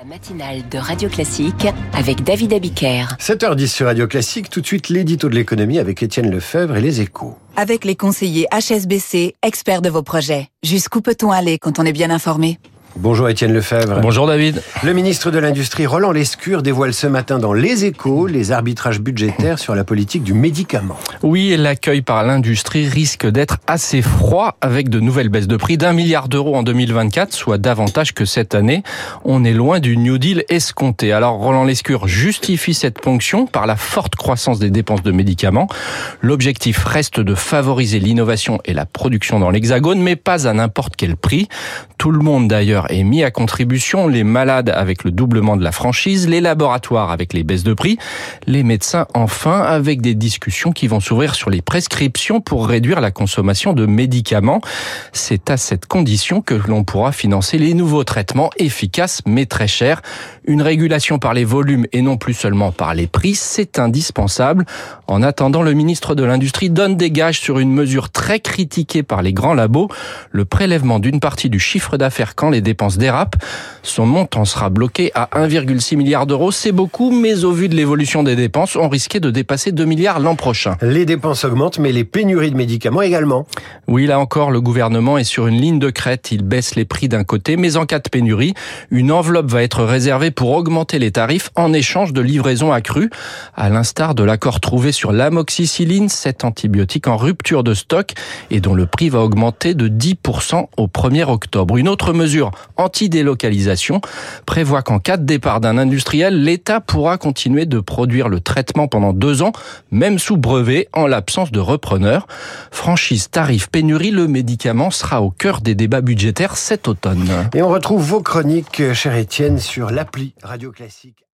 La matinale de Radio Classique avec David Abiker. 7h10 sur Radio Classique, tout de suite l'édito de l'économie avec Étienne Lefebvre et les échos. Avec les conseillers HSBC, experts de vos projets. Jusqu'où peut-on aller quand on est bien informé? Bonjour Étienne Lefebvre. Bonjour David. Le ministre de l'Industrie Roland Lescure dévoile ce matin dans Les Échos les arbitrages budgétaires sur la politique du médicament. Oui, l'accueil par l'industrie risque d'être assez froid avec de nouvelles baisses de prix d'un milliard d'euros en 2024, soit davantage que cette année. On est loin du New Deal escompté. Alors Roland Lescure justifie cette ponction par la forte croissance des dépenses de médicaments. L'objectif reste de favoriser l'innovation et la production dans l'Hexagone, mais pas à n'importe quel prix. Tout le monde d'ailleurs est mis à contribution, les malades avec le doublement de la franchise, les laboratoires avec les baisses de prix, les médecins enfin avec des discussions qui vont s'ouvrir sur les prescriptions pour réduire la consommation de médicaments. C'est à cette condition que l'on pourra financer les nouveaux traitements efficaces mais très chers. Une régulation par les volumes et non plus seulement par les prix, c'est indispensable. En attendant, le ministre de l'Industrie donne des gages sur une mesure très critiquée par les grands labos, le prélèvement d'une partie du chiffre d'affaires quand les dépenses dérapent. Son montant sera bloqué à 1,6 milliard d'euros. C'est beaucoup, mais au vu de l'évolution des dépenses, on risquait de dépasser 2 milliards l'an prochain. Les dépenses augmentent, mais les pénuries de médicaments également. Oui, là encore, le gouvernement est sur une ligne de crête. Il baisse les prix d'un côté, mais en cas de pénurie, une enveloppe va être réservée pour augmenter les tarifs en échange de livraisons accrues, à l'instar de l'accord trouvé sur l'amoxicilline, cet antibiotique en rupture de stock et dont le prix va augmenter de 10% au 1er octobre. Une autre mesure anti-délocalisation prévoit qu'en cas de départ d'un industriel, l'État pourra continuer de produire le traitement pendant deux ans, même sous brevet, en l'absence de repreneur. Franchise, tarif, pénurie, le médicament sera au cœur des débats budgétaires cet automne. Et on retrouve vos chroniques, cher Étienne, sur l'appli Radio Classique.